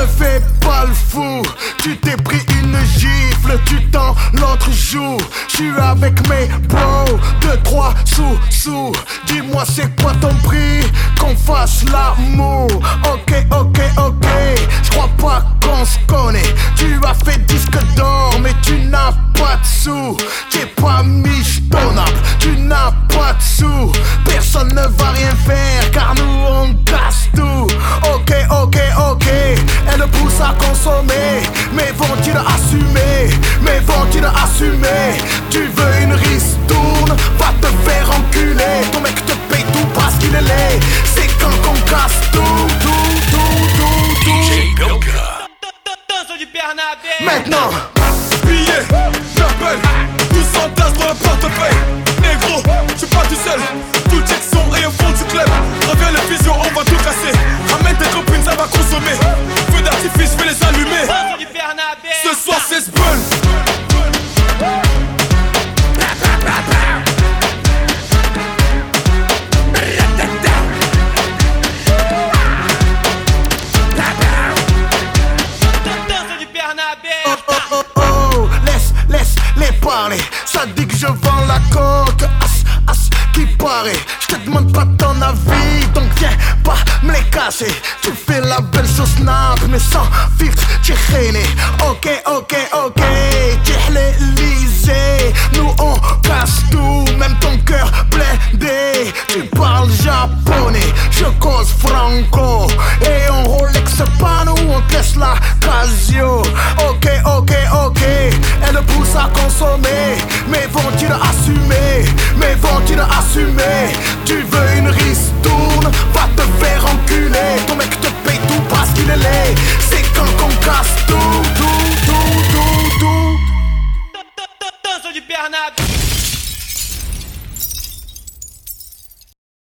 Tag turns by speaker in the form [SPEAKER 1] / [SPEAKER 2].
[SPEAKER 1] te fais pas le fou. Tu t'es pris une gifle, tu tends l'autre joue. J'suis avec mes bros, deux, trois sous, sous. Dis-moi c'est quoi ton prix, qu'on fasse l'amour. Ok, ok, ok. J'crois pas qu'on se connaît. Tu as fait disque d'or, mais tu n'as pas de sous. T'es pas michetonnable, tu n'as pas de sous. Personne ne va rien faire, assumer Tu veux une ristourne Va te faire enculer Ton mec te paye tout parce qu'il est laid C'est quand qu'on casse tout, tout, tout, tout, tout Maintenant
[SPEAKER 2] Ça
[SPEAKER 1] dit que je vends la coque. As, as, qui paraît. Je te demande pas ton avis Donc viens pas me les casser. Tu fais la belle sur Snap Mais sans filtre, tu Ok, ok, ok Tu l'Elysée Nous on casse tout Même ton cœur blindé. Tu parles japonais Je cause franco. Et on Rolex pas nous On te laisse la Casio. Ok, ok, à consommer, mais vont-ils assumer Mais vont-ils assumer Tu veux une ristourne Va te faire enculer Ton mec te paye tout parce qu'il est laid C'est quand qu'on casse tout, tout, tout, tout, tout Danse du Bernard